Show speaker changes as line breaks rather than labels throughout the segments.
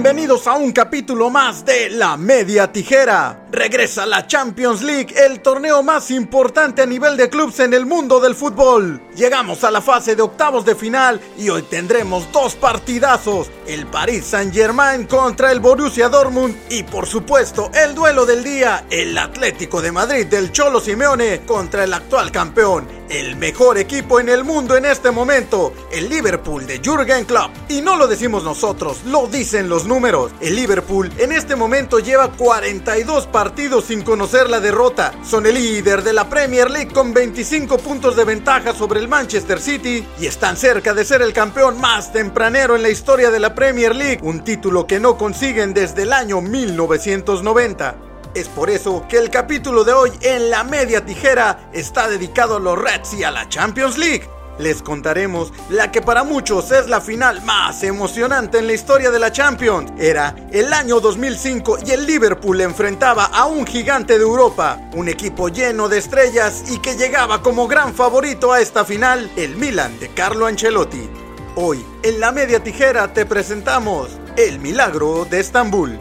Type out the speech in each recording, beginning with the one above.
Bienvenidos a un capítulo más de La Media Tijera. Regresa la Champions League, el torneo más importante a nivel de clubes en el mundo del fútbol. Llegamos a la fase de octavos de final y hoy tendremos dos partidazos, el Paris Saint-Germain contra el Borussia Dortmund y por supuesto el duelo del día, el Atlético de Madrid del Cholo Simeone contra el actual campeón, el mejor equipo en el mundo en este momento, el Liverpool de Jürgen Klopp. Y no lo decimos nosotros, lo dicen los números. El Liverpool en este momento lleva 42 partidos sin conocer la derrota. Son el líder de la Premier League con 25 puntos de ventaja sobre el Manchester City y están cerca de ser el campeón más tempranero en la historia de la Premier League, un título que no consiguen desde el año 1990. Es por eso que el capítulo de hoy en la media tijera está dedicado a los Reds y a la Champions League. Les contaremos la que para muchos es la final más emocionante en la historia de la Champions. Era el año 2005 y el Liverpool enfrentaba a un gigante de Europa, un equipo lleno de estrellas y que llegaba como gran favorito a esta final, el Milan de Carlo Ancelotti. Hoy, en la media tijera te presentamos El Milagro de Estambul.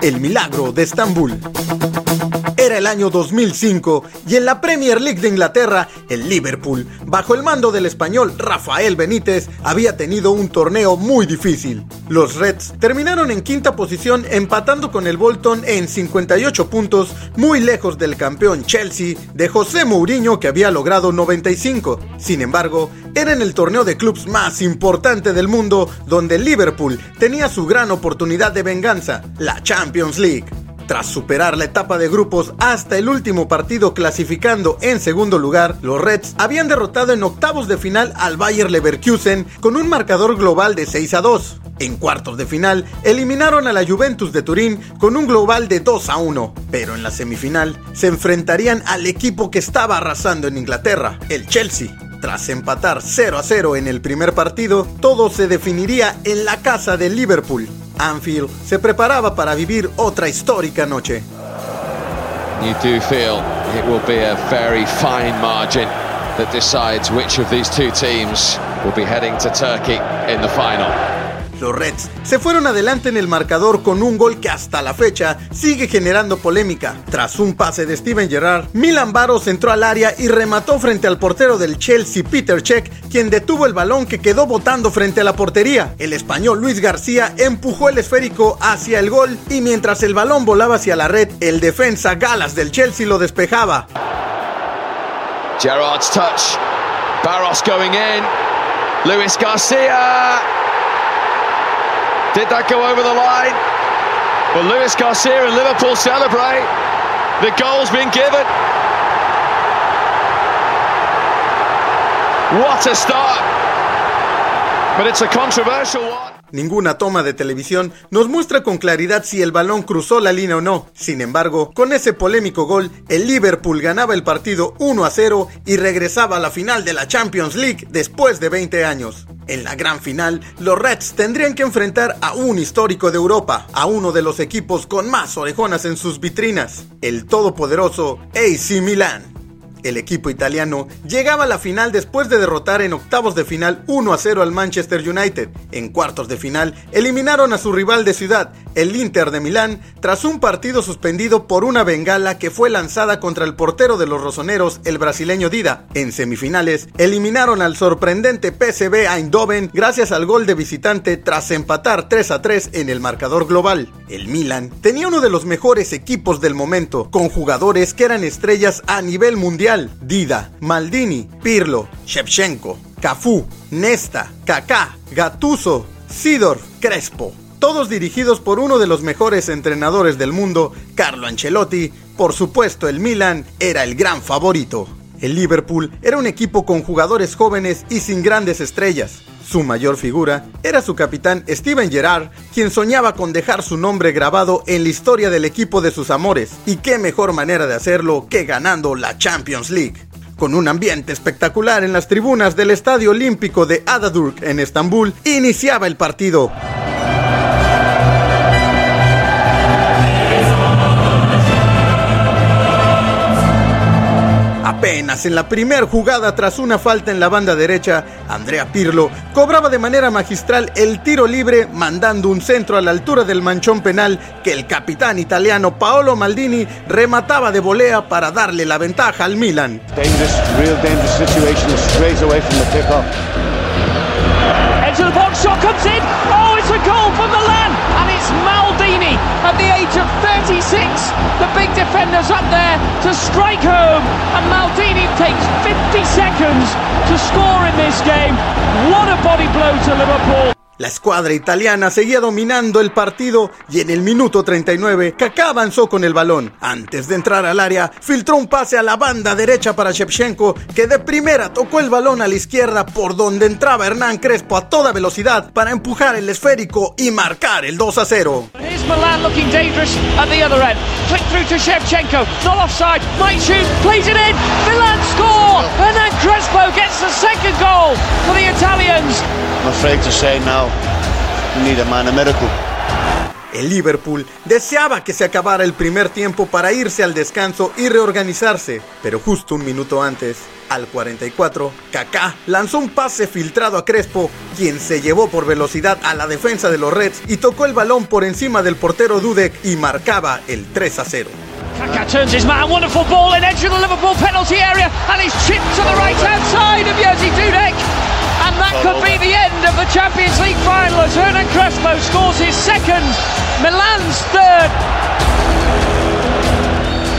El Milagro de Estambul. El año 2005 y en la Premier League de Inglaterra, el Liverpool, bajo el mando del español Rafael Benítez, había tenido un torneo muy difícil. Los Reds terminaron en quinta posición empatando con el Bolton en 58 puntos, muy lejos del campeón Chelsea de José Mourinho que había logrado 95. Sin embargo, era en el torneo de clubes más importante del mundo donde el Liverpool tenía su gran oportunidad de venganza, la Champions League. Tras superar la etapa de grupos hasta el último partido clasificando en segundo lugar, los Reds habían derrotado en octavos de final al Bayer Leverkusen con un marcador global de 6 a 2. En cuartos de final, eliminaron a la Juventus de Turín con un global de 2 a 1, pero en la semifinal se enfrentarían al equipo que estaba arrasando en Inglaterra, el Chelsea. Tras empatar 0 a 0 en el primer partido, todo se definiría en la casa de Liverpool. Anfield se preparaba para vivir otra histórica noche.
You do feel it will be a very fine margin that decides which of these two teams will be heading to Turkey in the final.
Los Reds se fueron adelante en el marcador con un gol que hasta la fecha sigue generando polémica. Tras un pase de Steven Gerrard, Milan Baros entró al área y remató frente al portero del Chelsea, Peter Cech, quien detuvo el balón que quedó botando frente a la portería. El español Luis García empujó el esférico hacia el gol y mientras el balón volaba hacia la red, el defensa Galas del Chelsea lo despejaba.
Gerard's touch. Barros going in. Luis Garcia. Did that go over the line? Well, Luis Garcia and Liverpool celebrate. The goal's been given. What a start. But it's a controversial one.
Ninguna toma de televisión nos muestra con claridad si el balón cruzó la línea o no. Sin embargo, con ese polémico gol, el Liverpool ganaba el partido 1 a 0 y regresaba a la final de la Champions League después de 20 años. En la gran final, los Reds tendrían que enfrentar a un histórico de Europa, a uno de los equipos con más orejonas en sus vitrinas, el todopoderoso AC Milan. El equipo italiano llegaba a la final después de derrotar en octavos de final 1 a 0 al Manchester United. En cuartos de final eliminaron a su rival de ciudad, el Inter de Milán, tras un partido suspendido por una bengala que fue lanzada contra el portero de los rosoneros, el brasileño Dida. En semifinales eliminaron al sorprendente PSV Eindhoven gracias al gol de visitante tras empatar 3 a 3 en el marcador global. El Milan tenía uno de los mejores equipos del momento, con jugadores que eran estrellas a nivel mundial Dida, Maldini, Pirlo, Shevchenko, Cafú, Nesta, Kaká, Gattuso, Sidor, Crespo. Todos dirigidos por uno de los mejores entrenadores del mundo, Carlo Ancelotti. Por supuesto, el Milan era el gran favorito. El Liverpool era un equipo con jugadores jóvenes y sin grandes estrellas. Su mayor figura era su capitán Steven Gerrard, quien soñaba con dejar su nombre grabado en la historia del equipo de sus amores. Y qué mejor manera de hacerlo que ganando la Champions League. Con un ambiente espectacular en las tribunas del Estadio Olímpico de Adaturk en Estambul, iniciaba el partido. Apenas en la primera jugada tras una falta en la banda derecha, Andrea Pirlo cobraba de manera magistral el tiro libre mandando un centro a la altura del manchón penal que el capitán italiano Paolo Maldini remataba de volea para darle la ventaja al Milan.
Into the box, shot comes in. Oh, it's a goal for Milan, and it's Maldini at the age of 36. The big defender's up there to strike home, and Maldini takes 50 seconds to score in this game. What a body blow to Liverpool.
La escuadra italiana seguía dominando el partido y en el minuto 39 Kaká avanzó con el balón. Antes de entrar al área, filtró un pase a la banda derecha para Shevchenko, que de primera tocó el balón a la izquierda por donde entraba Hernán Crespo a toda velocidad para empujar el esférico y marcar el 2 a 0.
Here's Milan looking dangerous at the other end. Flick through to Shevchenko, not offside, might shoot, plays it in. Milan score! Hernán Crespo gets the second goal.
I'm afraid to say now, we need a man a miracle.
El Liverpool deseaba que se acabara el primer tiempo para irse al descanso y reorganizarse, pero justo un minuto antes, al 44, Kaká lanzó un pase filtrado a Crespo, quien se llevó por velocidad a la defensa de los Reds y tocó el balón por encima del portero Dudek y marcaba el 3 a 0.
Kaká turns his man, wonderful ball in edge of the Liverpool penalty area, and he's chipped to the right hand side of Jerzy Dudek. And that could be the end of the Champions League final as Hernan Crespo scores his second, Milan's third.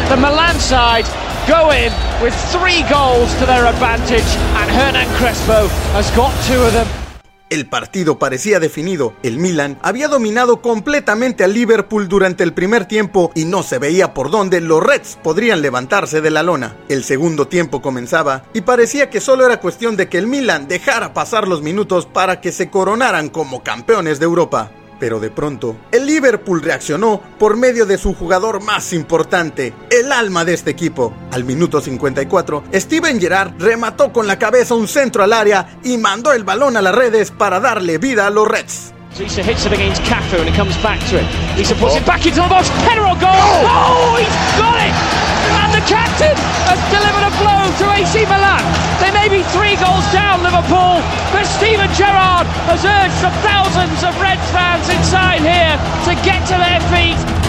The Milan side go in with three goals to their advantage, and Hernan Crespo has got two of them.
El partido parecía definido. El Milan había dominado completamente al Liverpool durante el primer tiempo y no se veía por dónde los Reds podrían levantarse de la lona. El segundo tiempo comenzaba y parecía que solo era cuestión de que el Milan dejara pasar los minutos para que se coronaran como campeones de Europa. Pero de pronto, el Liverpool reaccionó por medio de su jugador más importante, el alma de este equipo. Al minuto 54, Steven Gerrard remató con la cabeza un centro al área y mandó el balón a las redes para darle vida a los Reds.
Lisa hits it against Cafu and it comes back to him. Lisa puts it back into the box. Goal! Oh, he's got it! Captain has delivered a blow to AC Milan. They may be three goals down, Liverpool, but Steven Gerrard has urged the thousands of Reds fans inside here to get to their feet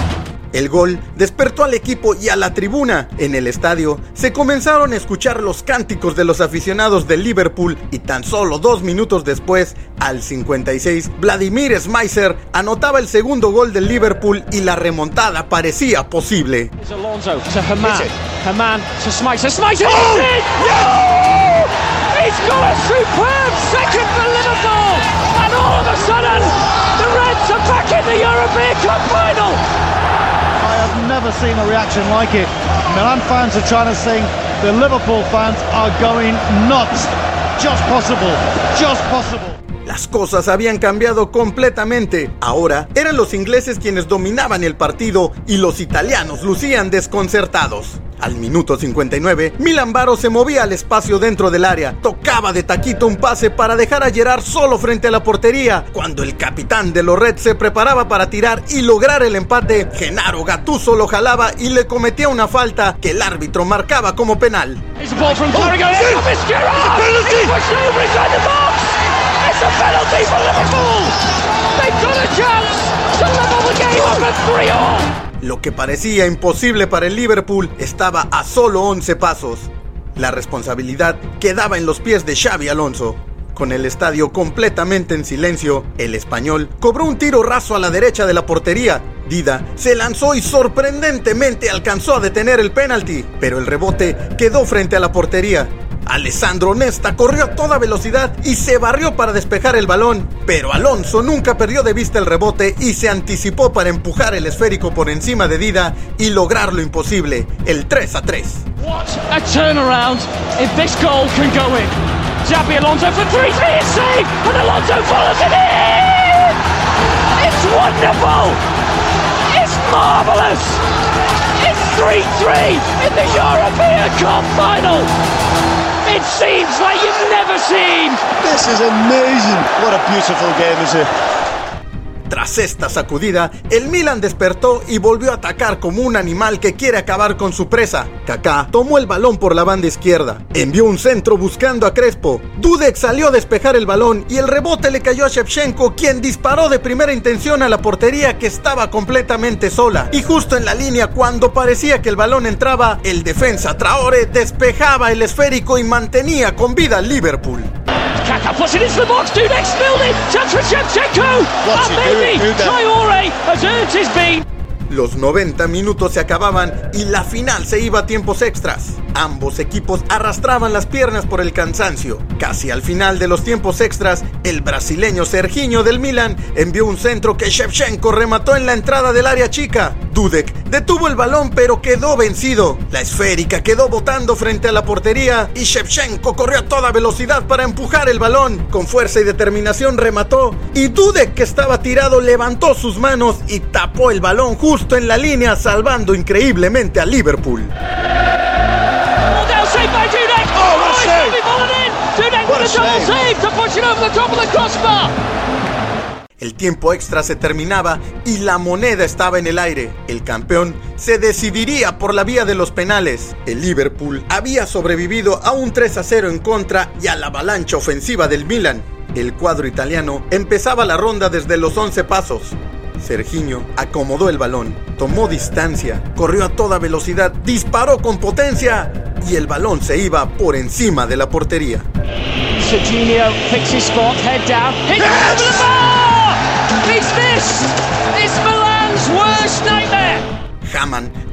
El gol despertó al equipo y a la tribuna. En el estadio se comenzaron a escuchar los cánticos de los aficionados del Liverpool y tan solo dos minutos después, al 56, Vladimir Smeiser anotaba el segundo gol del Liverpool y la remontada parecía posible.
Liverpool! And all of a sudden, the Reds are back in the European Cup final!
Never seen a reaction like it. Milan fans are trying to sing, the Liverpool fans are going nuts. Just possible, just possible.
Las cosas habían cambiado completamente. Ahora eran los ingleses quienes dominaban el partido y los italianos lucían desconcertados. Al minuto 59, Milan Baro se movía al espacio dentro del área, tocaba de taquito un pase para dejar a Gerard solo frente a la portería. Cuando el capitán de los Reds se preparaba para tirar y lograr el empate, Genaro Gattuso lo jalaba y le cometía una falta que el árbitro marcaba como penal. Lo que parecía imposible para el Liverpool estaba a solo 11 pasos. La responsabilidad quedaba en los pies de Xavi Alonso. Con el estadio completamente en silencio, el español cobró un tiro raso a la derecha de la portería. Dida se lanzó y sorprendentemente alcanzó a detener el penalti, pero el rebote quedó frente a la portería. Alessandro Nesta corrió a toda velocidad y se barrió para despejar el balón, pero Alonso nunca perdió de vista el rebote y se anticipó para empujar el esférico por encima de Dida y lograr lo imposible, el 3 a 3.
What a turnaround if this goal can go in. Xabi Alonso for three, three is saved, and Alonso follows it in! It's wonderful! It's marvellous! It's 3-3 in the European Cup final! Seems like you've never seen!
This is amazing. What a beautiful game, is it?
Tras esta sacudida, el Milan despertó y volvió a atacar como un animal que quiere acabar con su presa. Kaká tomó el balón por la banda izquierda, envió un centro buscando a Crespo. Dudek salió a despejar el balón y el rebote le cayó a Shevchenko, quien disparó de primera intención a la portería que estaba completamente sola. Y justo en la línea, cuando parecía que el balón entraba, el defensa Traore despejaba el esférico y mantenía con vida al Liverpool.
Kaka puts it into the box. It. Chance for Shevchenko.
What's
and
he
maybe
doing? Dudek.
Traore has earned his bean.
Los 90 minutos se acababan y la final se iba a tiempos extras. Ambos equipos arrastraban las piernas por el cansancio. Casi al final de los tiempos extras, el brasileño Serginho del Milan envió un centro que Shevchenko remató en la entrada del área chica. Dudek detuvo el balón pero quedó vencido. La esférica quedó botando frente a la portería y Shevchenko corrió a toda velocidad para empujar el balón. Con fuerza y determinación remató y Dudek que estaba tirado levantó sus manos y tapó el balón justo en la línea salvando increíblemente a Liverpool.
Oh,
El tiempo extra se terminaba y la moneda estaba en el aire. El campeón se decidiría por la vía de los penales. El Liverpool había sobrevivido a un 3 a 0 en contra y a la avalancha ofensiva del Milan. El cuadro italiano empezaba la ronda desde los 11 pasos. Serginho acomodó el balón, tomó distancia, corrió a toda velocidad, disparó con potencia y el balón se iba por encima de la portería.
Serginho picks spot, head down, hits bar! It's Milan's worst nightmare!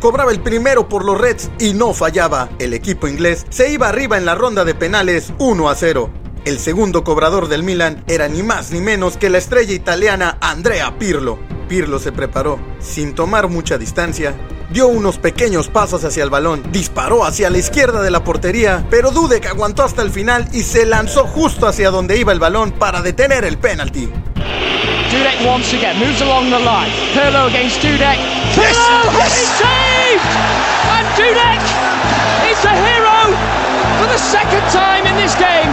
Cobraba el primero por los Reds y no fallaba. El equipo inglés se iba arriba en la ronda de penales 1 a 0. El segundo cobrador del Milan era ni más ni menos que la estrella italiana Andrea Pirlo. Pirlo se preparó, sin tomar mucha distancia, dio unos pequeños pasos hacia el balón, disparó hacia la izquierda de la portería, pero Dudek aguantó hasta el final y se lanzó justo hacia donde iba el balón para detener el penalti.
Dudek once again moves along the line. Pirlo against Dudek. Pirlo has it saved! And Dudek is the hero for the second time in this game.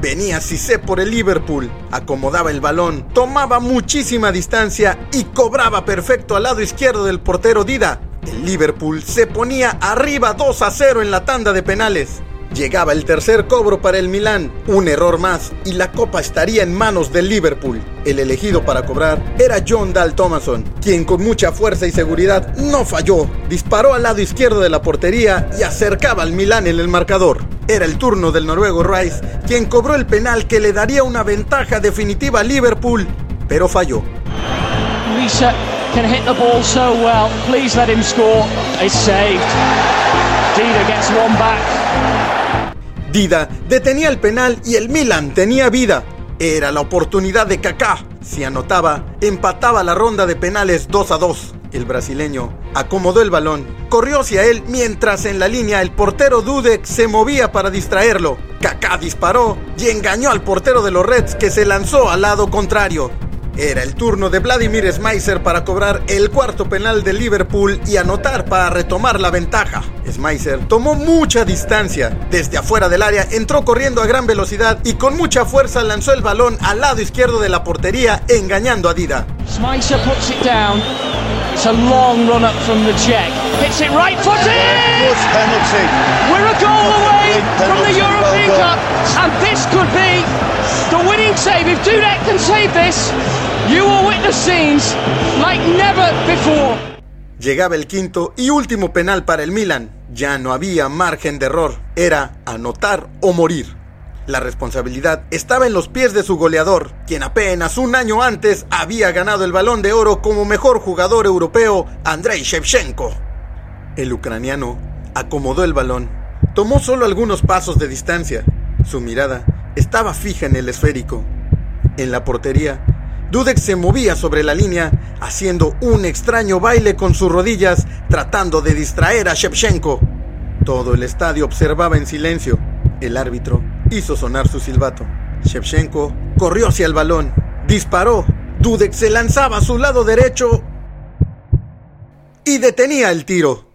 Venía Cissé por el Liverpool, acomodaba el balón, tomaba muchísima distancia y cobraba perfecto al lado izquierdo del portero Dida. El Liverpool se ponía arriba 2 a 0 en la tanda de penales. Llegaba el tercer cobro para el Milán, un error más y la copa estaría en manos del Liverpool. El elegido para cobrar era John Dal Thomason, quien con mucha fuerza y seguridad no falló. Disparó al lado izquierdo de la portería y acercaba al Milán en el marcador. Era el turno del noruego Rice, quien cobró el penal que le daría una ventaja definitiva al Liverpool, pero falló.
Lisa can hit the ball so well. Please let him score. It's saved. Dida gets one back.
Dida detenía el penal y el Milan tenía vida. Era la oportunidad de Kaká. Si anotaba, empataba la ronda de penales 2 a 2. El brasileño acomodó el balón, corrió hacia él mientras en la línea el portero Dudek se movía para distraerlo. Kaká disparó y engañó al portero de los Reds que se lanzó al lado contrario. Era el turno de Vladimir Smeiser para cobrar el cuarto penal de Liverpool y anotar para retomar la ventaja. Smeiser tomó mucha distancia. Desde afuera del área entró corriendo a gran velocidad y con mucha fuerza lanzó el balón al lado izquierdo de la portería, engañando a Dida.
Smicer puts it down. It's a long run up from the Czech. Hits it right footed!
Penalty.
We're a goal away from the European Cup, and this could be the winning save. If Dudek can save this, you will witness scenes like never before.
Llegaba el quinto y último penal para el Milan. Ya no había margen de error. Era anotar o morir. La responsabilidad estaba en los pies de su goleador, quien apenas un año antes había ganado el balón de oro como mejor jugador europeo, Andrei Shevchenko. El ucraniano acomodó el balón, tomó solo algunos pasos de distancia. Su mirada estaba fija en el esférico. En la portería, Dudek se movía sobre la línea, haciendo un extraño baile con sus rodillas, tratando de distraer a Shevchenko. Todo el estadio observaba en silencio. El árbitro hizo sonar su silbato. Shevchenko corrió hacia el balón, disparó. Dudek se lanzaba a su lado derecho y detenía el tiro.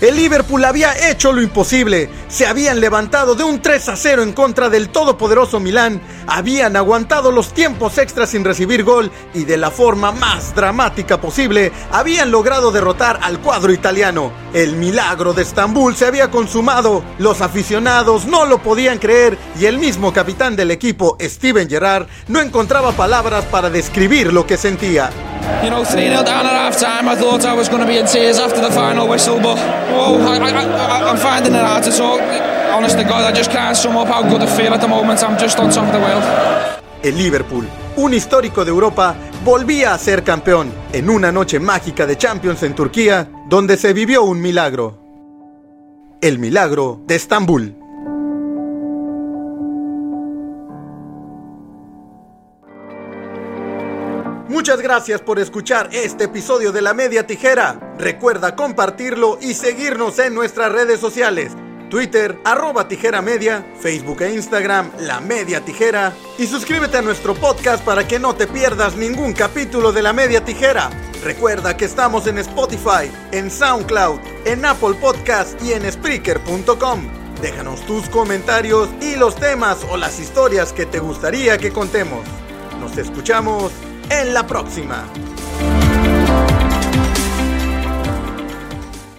El Liverpool había hecho lo imposible. Se habían levantado de un 3 a 0 en contra del todopoderoso Milán. Habían aguantado los tiempos extras sin recibir gol y de la forma más dramática posible habían logrado derrotar al cuadro italiano. El milagro de Estambul se había consumado. Los aficionados no lo podían creer y el mismo capitán del equipo, Steven Gerrard, no encontraba palabras para describir lo que sentía.
You know, 3 0 down at half time. I thought I was going to be in tears after the final whistle, but oh, I, I'm finding it hard to talk. Honest to God, I just can't sum up how good I feel at the moment. I'm just on top of the world.
El Liverpool, un histórico de Europa, volvía a ser campeón en una noche mágica de Champions en Turquía, donde se vivió un milagro. El milagro de Estambul. Muchas gracias por escuchar este episodio de La Media Tijera. Recuerda compartirlo y seguirnos en nuestras redes sociales. Twitter, arroba tijera media, Facebook e Instagram, La Media Tijera. Y suscríbete a nuestro podcast para que no te pierdas ningún capítulo de La Media Tijera. Recuerda que estamos en Spotify, en SoundCloud, en Apple Podcast y en Spreaker.com. Déjanos tus comentarios y los temas o las historias que te gustaría que contemos. Nos escuchamos en la próxima.